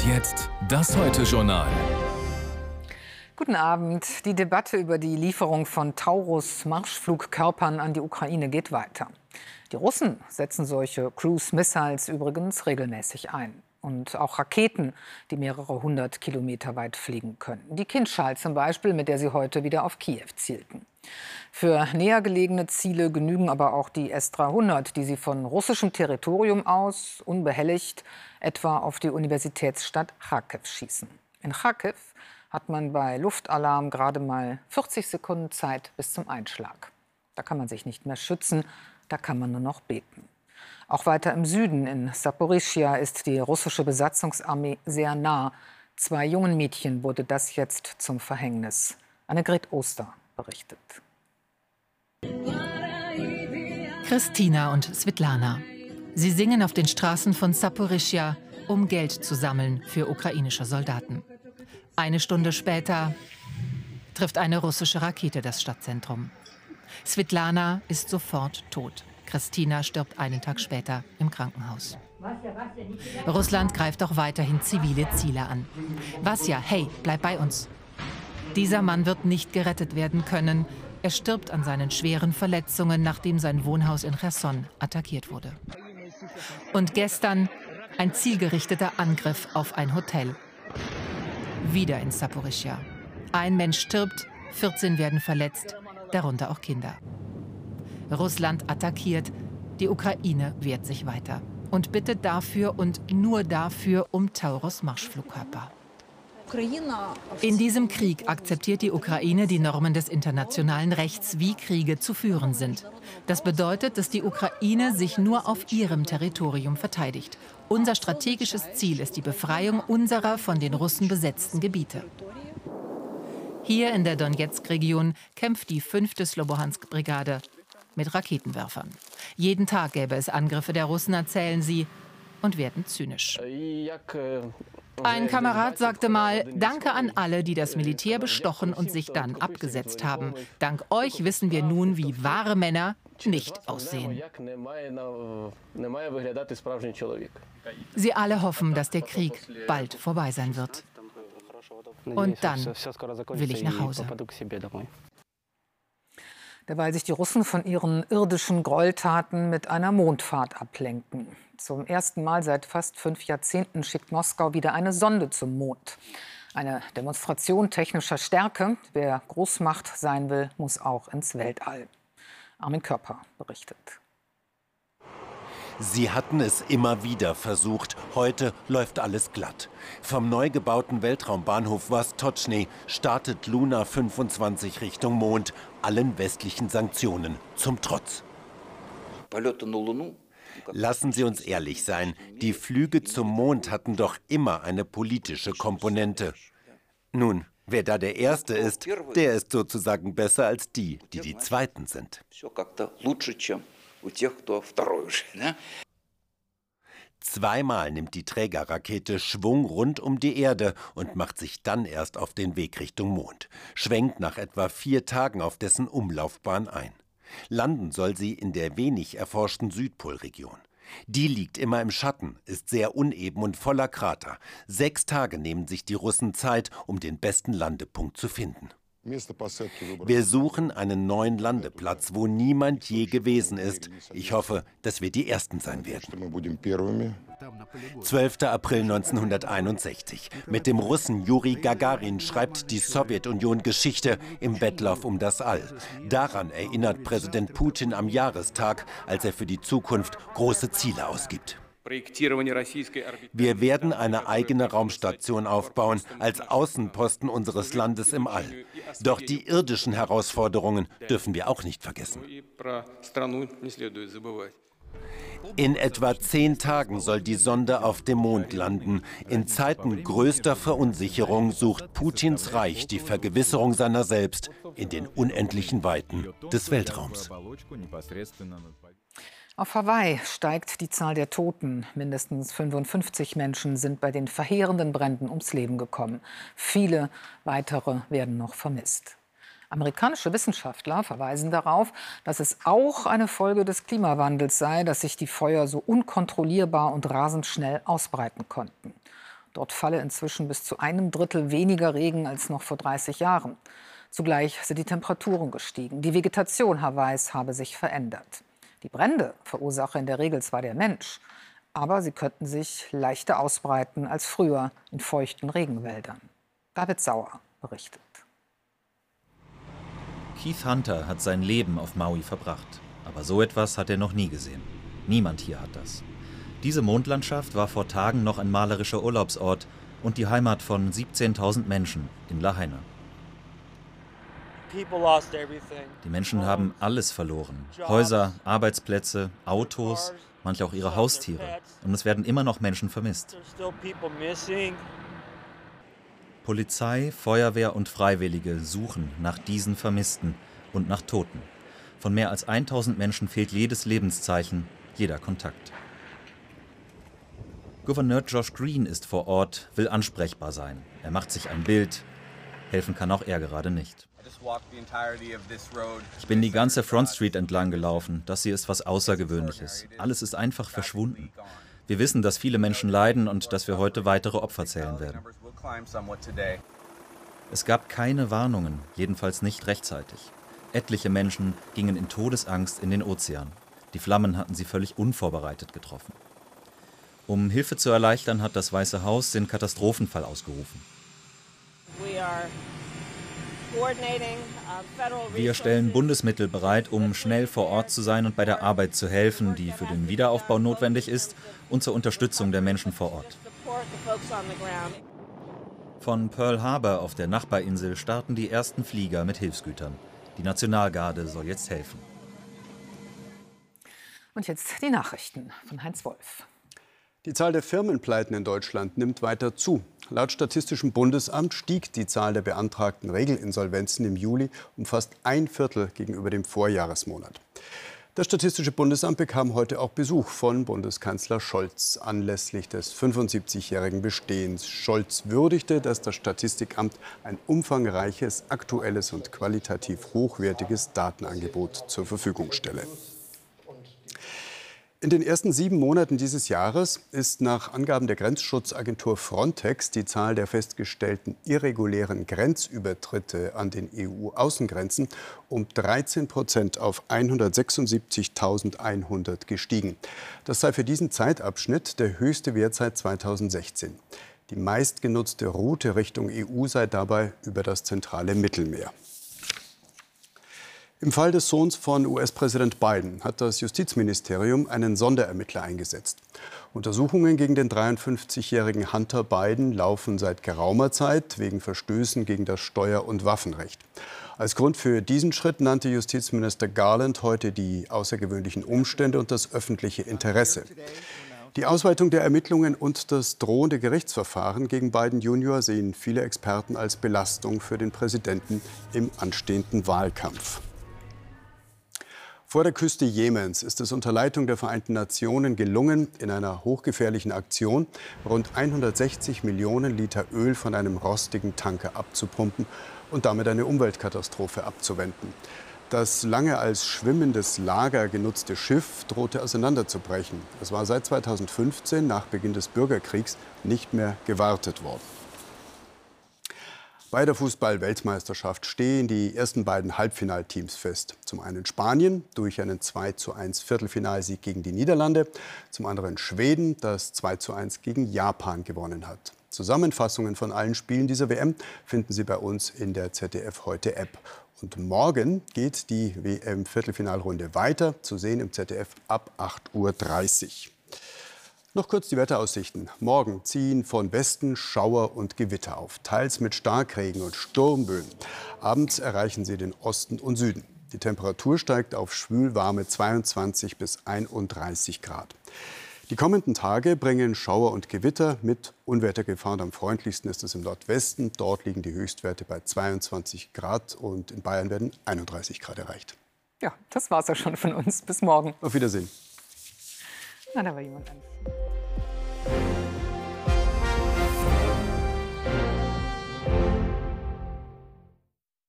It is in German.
Und jetzt das Heute-Journal. Guten Abend. Die Debatte über die Lieferung von Taurus-Marschflugkörpern an die Ukraine geht weiter. Die Russen setzen solche Cruise-Missiles übrigens regelmäßig ein. Und auch Raketen, die mehrere hundert Kilometer weit fliegen können. Die Kindschall zum Beispiel, mit der sie heute wieder auf Kiew zielten. Für näher gelegene Ziele genügen aber auch die S-300, die sie von russischem Territorium aus unbehelligt etwa auf die Universitätsstadt Kharkiv schießen. In Kharkiv hat man bei Luftalarm gerade mal 40 Sekunden Zeit bis zum Einschlag. Da kann man sich nicht mehr schützen, da kann man nur noch beten. Auch weiter im Süden, in Saporischia, ist die russische Besatzungsarmee sehr nah. Zwei jungen Mädchen wurde das jetzt zum Verhängnis. Annegret Oster berichtet. Christina und Svetlana. Sie singen auf den Straßen von Saporischia, um Geld zu sammeln für ukrainische Soldaten. Eine Stunde später trifft eine russische Rakete das Stadtzentrum. Svetlana ist sofort tot. Christina stirbt einen Tag später im Krankenhaus. Russland greift auch weiterhin zivile Ziele an. Vasja, hey, bleib bei uns. Dieser Mann wird nicht gerettet werden können. Er stirbt an seinen schweren Verletzungen, nachdem sein Wohnhaus in Cherson attackiert wurde. Und gestern ein zielgerichteter Angriff auf ein Hotel wieder in Saporischia. Ein Mensch stirbt, 14 werden verletzt, darunter auch Kinder. Russland attackiert, die Ukraine wehrt sich weiter und bittet dafür und nur dafür um Taurus-Marschflugkörper. In diesem Krieg akzeptiert die Ukraine die Normen des internationalen Rechts, wie Kriege zu führen sind. Das bedeutet, dass die Ukraine sich nur auf ihrem Territorium verteidigt. Unser strategisches Ziel ist die Befreiung unserer von den Russen besetzten Gebiete. Hier in der Donetsk-Region kämpft die 5. Slobohansk-Brigade mit Raketenwerfern. Jeden Tag gäbe es Angriffe der Russen, erzählen sie, und werden zynisch. Ein Kamerad sagte mal, danke an alle, die das Militär bestochen und sich dann abgesetzt haben. Dank euch wissen wir nun, wie wahre Männer nicht aussehen. Sie alle hoffen, dass der Krieg bald vorbei sein wird. Und dann will ich nach Hause. Derweil sich die Russen von ihren irdischen Gräueltaten mit einer Mondfahrt ablenken. Zum ersten Mal seit fast fünf Jahrzehnten schickt Moskau wieder eine Sonde zum Mond. Eine Demonstration technischer Stärke. Wer Großmacht sein will, muss auch ins Weltall. Armin Körper berichtet. Sie hatten es immer wieder versucht. Heute läuft alles glatt. Vom neu gebauten Weltraumbahnhof Vostochny startet Luna 25 Richtung Mond, allen westlichen Sanktionen zum Trotz. Lassen Sie uns ehrlich sein, die Flüge zum Mond hatten doch immer eine politische Komponente. Nun, wer da der Erste ist, der ist sozusagen besser als die, die die Zweiten sind. Zweimal nimmt die Trägerrakete Schwung rund um die Erde und macht sich dann erst auf den Weg Richtung Mond, schwenkt nach etwa vier Tagen auf dessen Umlaufbahn ein. Landen soll sie in der wenig erforschten Südpolregion. Die liegt immer im Schatten, ist sehr uneben und voller Krater. Sechs Tage nehmen sich die Russen Zeit, um den besten Landepunkt zu finden. Wir suchen einen neuen Landeplatz, wo niemand je gewesen ist. Ich hoffe, dass wir die Ersten sein werden. 12. April 1961. Mit dem Russen Juri Gagarin schreibt die Sowjetunion Geschichte im Wettlauf um das All. Daran erinnert Präsident Putin am Jahrestag, als er für die Zukunft große Ziele ausgibt. Wir werden eine eigene Raumstation aufbauen als Außenposten unseres Landes im All. Doch die irdischen Herausforderungen dürfen wir auch nicht vergessen. In etwa zehn Tagen soll die Sonde auf dem Mond landen. In Zeiten größter Verunsicherung sucht Putins Reich die Vergewisserung seiner selbst in den unendlichen Weiten des Weltraums. Auf Hawaii steigt die Zahl der Toten. Mindestens 55 Menschen sind bei den verheerenden Bränden ums Leben gekommen. Viele weitere werden noch vermisst. Amerikanische Wissenschaftler verweisen darauf, dass es auch eine Folge des Klimawandels sei, dass sich die Feuer so unkontrollierbar und rasend schnell ausbreiten konnten. Dort falle inzwischen bis zu einem Drittel weniger Regen als noch vor 30 Jahren. Zugleich sind die Temperaturen gestiegen. Die Vegetation Hawaiis habe sich verändert. Die Brände verursache in der Regel zwar der Mensch, aber sie könnten sich leichter ausbreiten als früher in feuchten Regenwäldern. David Sauer berichtet. Keith Hunter hat sein Leben auf Maui verbracht. Aber so etwas hat er noch nie gesehen. Niemand hier hat das. Diese Mondlandschaft war vor Tagen noch ein malerischer Urlaubsort und die Heimat von 17.000 Menschen in Lahaina. Die Menschen haben alles verloren. Häuser, Arbeitsplätze, Autos, manche auch ihre Haustiere. Und es werden immer noch Menschen vermisst. Polizei, Feuerwehr und Freiwillige suchen nach diesen Vermissten und nach Toten. Von mehr als 1000 Menschen fehlt jedes Lebenszeichen, jeder Kontakt. Gouverneur Josh Green ist vor Ort, will ansprechbar sein. Er macht sich ein Bild. Helfen kann auch er gerade nicht. Ich bin die ganze Front Street entlang gelaufen. Das hier ist was Außergewöhnliches. Alles ist einfach verschwunden. Wir wissen, dass viele Menschen leiden und dass wir heute weitere Opfer zählen werden. Es gab keine Warnungen, jedenfalls nicht rechtzeitig. Etliche Menschen gingen in Todesangst in den Ozean. Die Flammen hatten sie völlig unvorbereitet getroffen. Um Hilfe zu erleichtern, hat das Weiße Haus den Katastrophenfall ausgerufen. Wir stellen Bundesmittel bereit, um schnell vor Ort zu sein und bei der Arbeit zu helfen, die für den Wiederaufbau notwendig ist und zur Unterstützung der Menschen vor Ort. Von Pearl Harbor auf der Nachbarinsel starten die ersten Flieger mit Hilfsgütern. Die Nationalgarde soll jetzt helfen. Und jetzt die Nachrichten von Heinz Wolf. Die Zahl der Firmenpleiten in Deutschland nimmt weiter zu. Laut Statistischem Bundesamt stieg die Zahl der beantragten Regelinsolvenzen im Juli um fast ein Viertel gegenüber dem Vorjahresmonat. Das Statistische Bundesamt bekam heute auch Besuch von Bundeskanzler Scholz anlässlich des 75-jährigen Bestehens. Scholz würdigte, dass das Statistikamt ein umfangreiches, aktuelles und qualitativ hochwertiges Datenangebot zur Verfügung stelle. In den ersten sieben Monaten dieses Jahres ist nach Angaben der Grenzschutzagentur Frontex die Zahl der festgestellten irregulären Grenzübertritte an den EU-Außengrenzen um 13 Prozent auf 176.100 gestiegen. Das sei für diesen Zeitabschnitt der höchste Wert seit 2016. Die meistgenutzte Route Richtung EU sei dabei über das zentrale Mittelmeer. Im Fall des Sohns von US-Präsident Biden hat das Justizministerium einen Sonderermittler eingesetzt. Untersuchungen gegen den 53-jährigen Hunter Biden laufen seit geraumer Zeit wegen Verstößen gegen das Steuer- und Waffenrecht. Als Grund für diesen Schritt nannte Justizminister Garland heute die außergewöhnlichen Umstände und das öffentliche Interesse. Die Ausweitung der Ermittlungen und das drohende Gerichtsverfahren gegen Biden Junior sehen viele Experten als Belastung für den Präsidenten im anstehenden Wahlkampf. Vor der Küste Jemens ist es unter Leitung der Vereinten Nationen gelungen, in einer hochgefährlichen Aktion rund 160 Millionen Liter Öl von einem rostigen Tanker abzupumpen und damit eine Umweltkatastrophe abzuwenden. Das lange als schwimmendes Lager genutzte Schiff drohte auseinanderzubrechen. Es war seit 2015, nach Beginn des Bürgerkriegs, nicht mehr gewartet worden. Bei der Fußball-Weltmeisterschaft stehen die ersten beiden Halbfinalteams fest. Zum einen Spanien durch einen 2 zu 1 Viertelfinalsieg gegen die Niederlande, zum anderen Schweden, das 2 zu 1 gegen Japan gewonnen hat. Zusammenfassungen von allen Spielen dieser WM finden Sie bei uns in der ZDF Heute App. Und morgen geht die WM-Viertelfinalrunde weiter, zu sehen im ZDF ab 8.30 Uhr. Noch kurz die Wetteraussichten. Morgen ziehen von Westen Schauer und Gewitter auf, teils mit Starkregen und Sturmböen. Abends erreichen sie den Osten und Süden. Die Temperatur steigt auf schwülwarme 22 bis 31 Grad. Die kommenden Tage bringen Schauer und Gewitter mit Unwettergefahren. Am freundlichsten ist es im Nordwesten. Dort liegen die Höchstwerte bei 22 Grad und in Bayern werden 31 Grad erreicht. Ja, das war's ja schon von uns. Bis morgen. Auf Wiedersehen. 現れます。